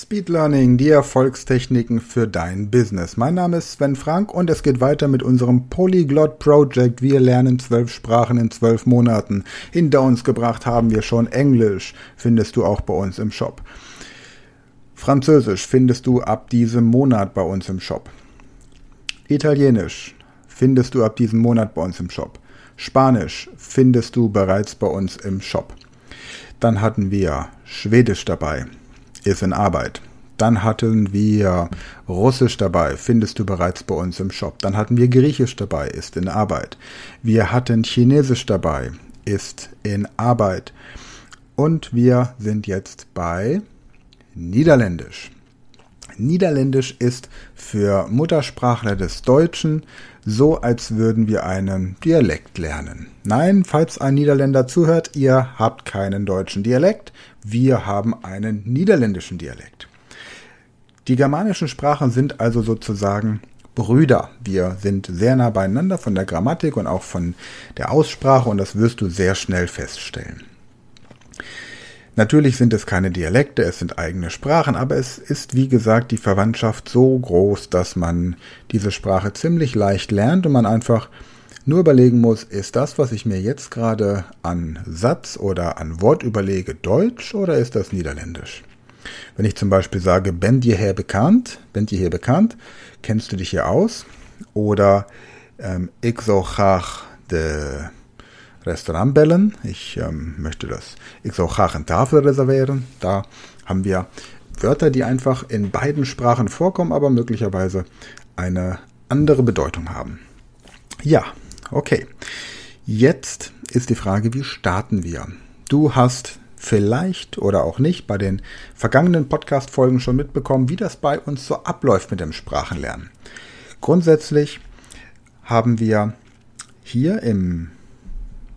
Speed Learning, die Erfolgstechniken für dein Business. Mein Name ist Sven Frank und es geht weiter mit unserem Polyglot Project. Wir lernen zwölf Sprachen in zwölf Monaten. Hinter uns gebracht haben wir schon Englisch, findest du auch bei uns im Shop. Französisch findest du ab diesem Monat bei uns im Shop. Italienisch findest du ab diesem Monat bei uns im Shop. Spanisch findest du bereits bei uns im Shop. Dann hatten wir Schwedisch dabei ist in Arbeit. Dann hatten wir Russisch dabei, findest du bereits bei uns im Shop. Dann hatten wir Griechisch dabei, ist in Arbeit. Wir hatten Chinesisch dabei, ist in Arbeit. Und wir sind jetzt bei Niederländisch. Niederländisch ist für Muttersprachler des Deutschen so, als würden wir einen Dialekt lernen. Nein, falls ein Niederländer zuhört, ihr habt keinen deutschen Dialekt, wir haben einen niederländischen Dialekt. Die germanischen Sprachen sind also sozusagen Brüder. Wir sind sehr nah beieinander von der Grammatik und auch von der Aussprache und das wirst du sehr schnell feststellen. Natürlich sind es keine Dialekte, es sind eigene Sprachen, aber es ist wie gesagt die Verwandtschaft so groß, dass man diese Sprache ziemlich leicht lernt und man einfach nur überlegen muss, ist das, was ich mir jetzt gerade an Satz oder an Wort überlege, Deutsch oder ist das Niederländisch? Wenn ich zum Beispiel sage, ben dir her bekannt, ben dir her bekannt, kennst du dich hier aus? Oder ähm, ik zo graag de Restaurant bellen. Ich ähm, möchte das ich soll eine Tafel reservieren. Da haben wir Wörter, die einfach in beiden Sprachen vorkommen, aber möglicherweise eine andere Bedeutung haben. Ja, okay. Jetzt ist die Frage, wie starten wir? Du hast vielleicht oder auch nicht bei den vergangenen Podcast-Folgen schon mitbekommen, wie das bei uns so abläuft mit dem Sprachenlernen. Grundsätzlich haben wir hier im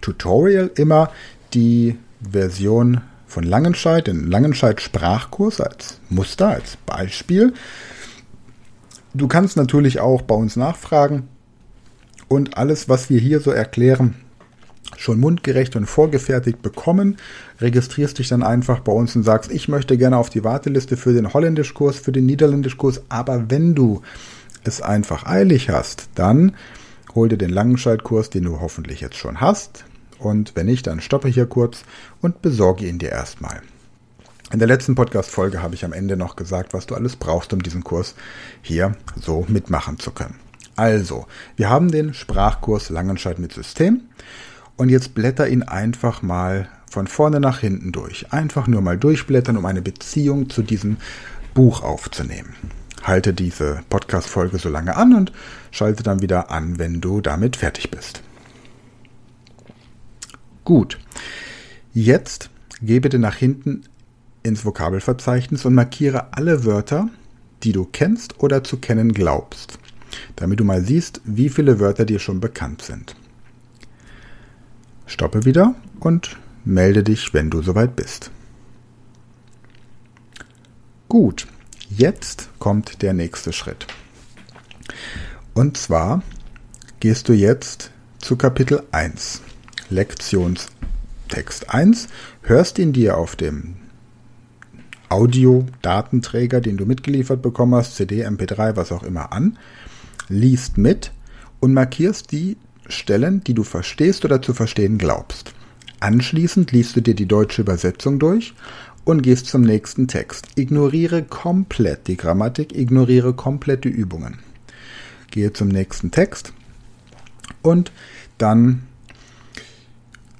Tutorial immer die Version von Langenscheid, den Langenscheid Sprachkurs als Muster, als Beispiel. Du kannst natürlich auch bei uns nachfragen und alles, was wir hier so erklären, schon mundgerecht und vorgefertigt bekommen. Registrierst dich dann einfach bei uns und sagst, ich möchte gerne auf die Warteliste für den Holländischkurs, für den Niederländischkurs. Aber wenn du es einfach eilig hast, dann hol dir den Langenscheitkurs, den du hoffentlich jetzt schon hast, und wenn nicht, dann stoppe hier kurz und besorge ihn dir erstmal. In der letzten Podcast-Folge habe ich am Ende noch gesagt, was du alles brauchst, um diesen Kurs hier so mitmachen zu können. Also, wir haben den Sprachkurs Langenscheid mit System und jetzt blätter ihn einfach mal von vorne nach hinten durch. Einfach nur mal durchblättern, um eine Beziehung zu diesem Buch aufzunehmen. Halte diese Podcast-Folge so lange an und schalte dann wieder an, wenn du damit fertig bist. Gut. Jetzt geh bitte nach hinten ins Vokabelverzeichnis und markiere alle Wörter, die du kennst oder zu kennen glaubst, damit du mal siehst, wie viele Wörter dir schon bekannt sind. Stoppe wieder und melde dich, wenn du soweit bist. Gut, jetzt kommt der nächste Schritt. Und zwar gehst du jetzt zu Kapitel 1. Lektionstext 1, hörst ihn dir auf dem Audio-Datenträger, den du mitgeliefert bekommen hast, CD, MP3, was auch immer an, liest mit und markierst die Stellen, die du verstehst oder zu verstehen glaubst. Anschließend liest du dir die deutsche Übersetzung durch und gehst zum nächsten Text. Ignoriere komplett die Grammatik, ignoriere komplett die Übungen. Gehe zum nächsten Text und dann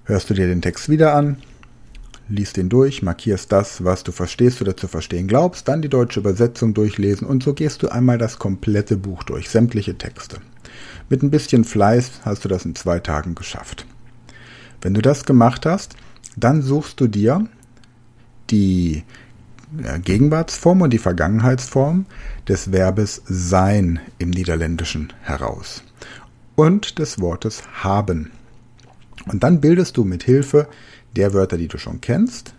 hörst du dir den Text wieder an, liest ihn durch, markierst das, was du verstehst oder zu verstehen glaubst, dann die deutsche Übersetzung durchlesen und so gehst du einmal das komplette Buch durch, sämtliche Texte. Mit ein bisschen Fleiß hast du das in zwei Tagen geschafft. Wenn du das gemacht hast, dann suchst du dir die Gegenwartsform und die Vergangenheitsform des Verbes sein im Niederländischen heraus und des Wortes haben. Und dann bildest du mit Hilfe der Wörter, die du schon kennst,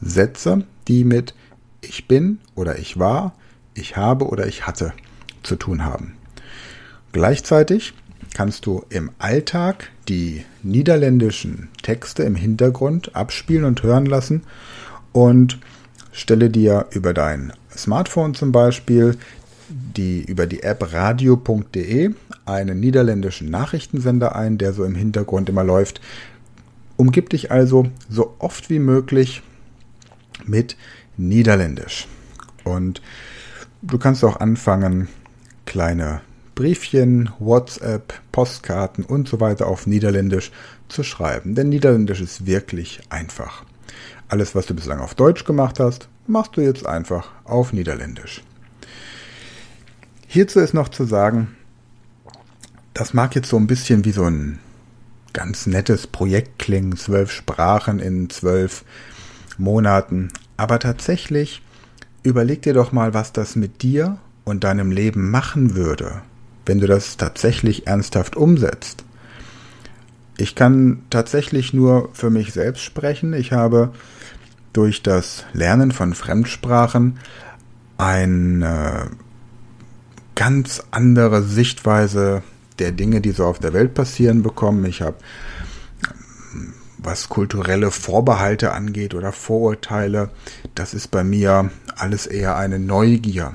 Sätze, die mit ich bin oder ich war, ich habe oder ich hatte zu tun haben. Gleichzeitig kannst du im Alltag die niederländischen Texte im Hintergrund abspielen und hören lassen und stelle dir über dein Smartphone zum Beispiel die, über die App radio.de einen niederländischen Nachrichtensender ein, der so im Hintergrund immer läuft. Umgib dich also so oft wie möglich mit Niederländisch. Und du kannst auch anfangen, kleine Briefchen, WhatsApp, Postkarten und so weiter auf Niederländisch zu schreiben. Denn Niederländisch ist wirklich einfach. Alles, was du bislang auf Deutsch gemacht hast, machst du jetzt einfach auf Niederländisch. Hierzu ist noch zu sagen, das mag jetzt so ein bisschen wie so ein ganz nettes Projekt klingen, zwölf Sprachen in zwölf Monaten, aber tatsächlich überleg dir doch mal, was das mit dir und deinem Leben machen würde, wenn du das tatsächlich ernsthaft umsetzt. Ich kann tatsächlich nur für mich selbst sprechen. Ich habe durch das Lernen von Fremdsprachen eine ganz andere Sichtweise der Dinge, die so auf der Welt passieren, bekommen. Ich habe, was kulturelle Vorbehalte angeht oder Vorurteile, das ist bei mir alles eher eine Neugier.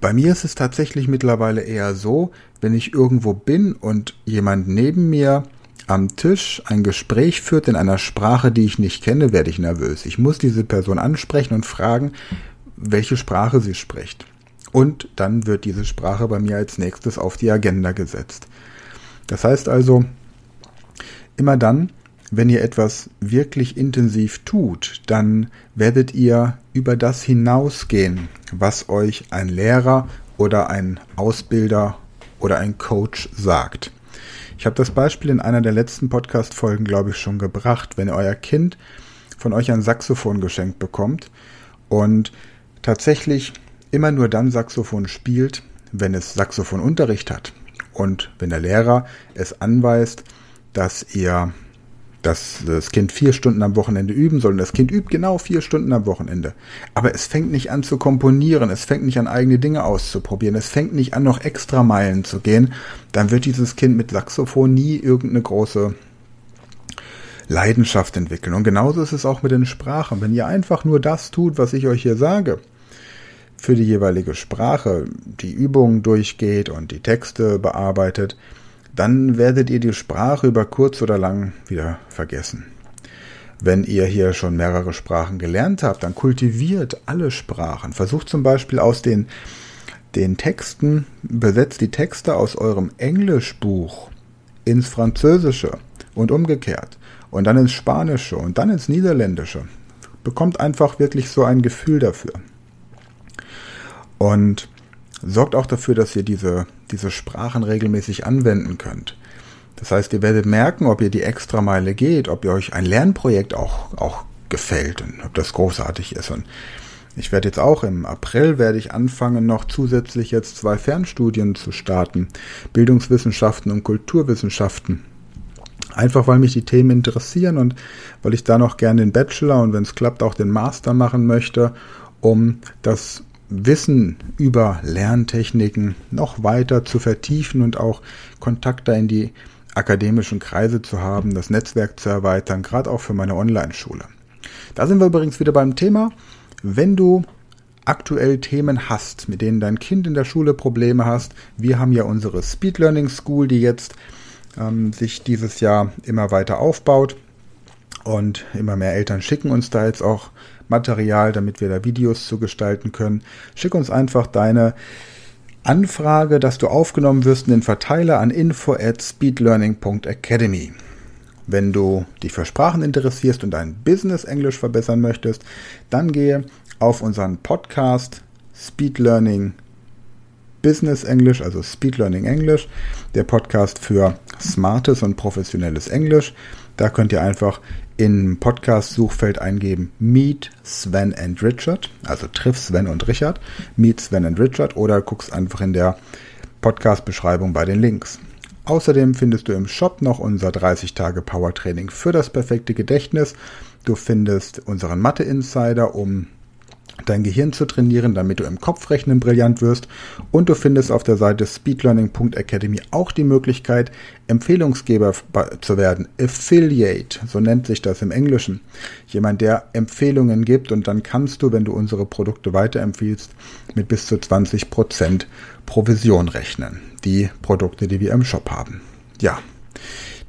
Bei mir ist es tatsächlich mittlerweile eher so, wenn ich irgendwo bin und jemand neben mir am Tisch ein Gespräch führt in einer Sprache, die ich nicht kenne, werde ich nervös. Ich muss diese Person ansprechen und fragen, welche Sprache sie spricht. Und dann wird diese Sprache bei mir als nächstes auf die Agenda gesetzt. Das heißt also, immer dann, wenn ihr etwas wirklich intensiv tut, dann werdet ihr über das hinausgehen, was euch ein Lehrer oder ein Ausbilder oder ein Coach sagt. Ich habe das Beispiel in einer der letzten Podcast-Folgen, glaube ich, schon gebracht. Wenn euer Kind von euch ein Saxophon geschenkt bekommt und tatsächlich immer nur dann Saxophon spielt, wenn es Saxophonunterricht hat und wenn der Lehrer es anweist, dass ihr dass das Kind vier Stunden am Wochenende üben soll. Und das Kind übt genau vier Stunden am Wochenende. Aber es fängt nicht an zu komponieren, es fängt nicht an eigene Dinge auszuprobieren, es fängt nicht an noch extra Meilen zu gehen. Dann wird dieses Kind mit Saxophon nie irgendeine große Leidenschaft entwickeln. Und genauso ist es auch mit den Sprachen. Wenn ihr einfach nur das tut, was ich euch hier sage, für die jeweilige Sprache die Übungen durchgeht und die Texte bearbeitet, dann werdet ihr die Sprache über kurz oder lang wieder vergessen. Wenn ihr hier schon mehrere Sprachen gelernt habt, dann kultiviert alle Sprachen. Versucht zum Beispiel aus den, den Texten, besetzt die Texte aus eurem Englischbuch ins Französische und umgekehrt und dann ins Spanische und dann ins Niederländische. Bekommt einfach wirklich so ein Gefühl dafür. Und sorgt auch dafür, dass ihr diese, diese Sprachen regelmäßig anwenden könnt. Das heißt, ihr werdet merken, ob ihr die Extrameile geht, ob ihr euch ein Lernprojekt auch, auch gefällt und ob das großartig ist. Und ich werde jetzt auch im April werde ich anfangen, noch zusätzlich jetzt zwei Fernstudien zu starten. Bildungswissenschaften und Kulturwissenschaften. Einfach weil mich die Themen interessieren und weil ich da noch gerne den Bachelor und wenn es klappt auch den Master machen möchte, um das Wissen über Lerntechniken noch weiter zu vertiefen und auch Kontakte in die akademischen Kreise zu haben, das Netzwerk zu erweitern, gerade auch für meine Online-Schule. Da sind wir übrigens wieder beim Thema, wenn du aktuell Themen hast, mit denen dein Kind in der Schule Probleme hast. Wir haben ja unsere Speed Learning School, die jetzt ähm, sich dieses Jahr immer weiter aufbaut. Und immer mehr Eltern schicken uns da jetzt auch Material, damit wir da Videos zu gestalten können. Schick uns einfach deine Anfrage, dass du aufgenommen wirst in den Verteiler an info at speedlearning.academy. Wenn du dich für Sprachen interessierst und dein Business Englisch verbessern möchtest, dann gehe auf unseren Podcast Speed Learning Business Englisch, also Speed Learning Englisch, der Podcast für smartes und professionelles Englisch. Da könnt ihr einfach im Podcast-Suchfeld eingeben Meet Sven and Richard, also triff Sven und Richard, Meet Sven and Richard oder guckst einfach in der Podcast-Beschreibung bei den Links. Außerdem findest du im Shop noch unser 30 Tage Power Training für das perfekte Gedächtnis. Du findest unseren Mathe Insider, um dein Gehirn zu trainieren, damit du im Kopfrechnen brillant wirst. Und du findest auf der Seite speedlearning.academy auch die Möglichkeit, Empfehlungsgeber zu werden. Affiliate, so nennt sich das im Englischen. Jemand, der Empfehlungen gibt und dann kannst du, wenn du unsere Produkte weiterempfiehlst, mit bis zu 20% Provision rechnen. Die Produkte, die wir im Shop haben. Ja,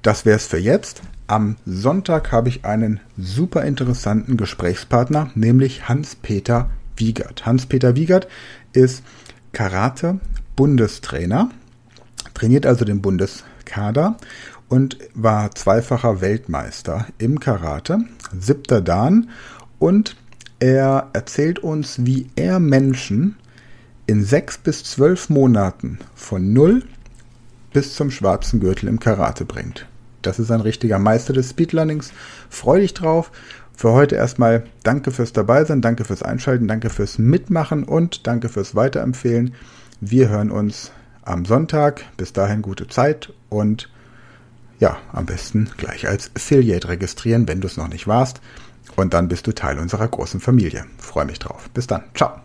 das wäre es für jetzt. Am Sonntag habe ich einen super interessanten Gesprächspartner, nämlich Hans-Peter Wiegert. Hans-Peter Wiegert ist Karate-Bundestrainer, trainiert also den Bundeskader und war zweifacher Weltmeister im Karate, siebter Dan und er erzählt uns, wie er Menschen in sechs bis zwölf Monaten von null bis zum schwarzen Gürtel im Karate bringt. Das ist ein richtiger Meister des Speedlearnings. Freu dich drauf. Für heute erstmal danke fürs Dabeisein, danke fürs Einschalten, danke fürs Mitmachen und danke fürs Weiterempfehlen. Wir hören uns am Sonntag. Bis dahin gute Zeit und ja, am besten gleich als Affiliate registrieren, wenn du es noch nicht warst. Und dann bist du Teil unserer großen Familie. Freue mich drauf. Bis dann. Ciao.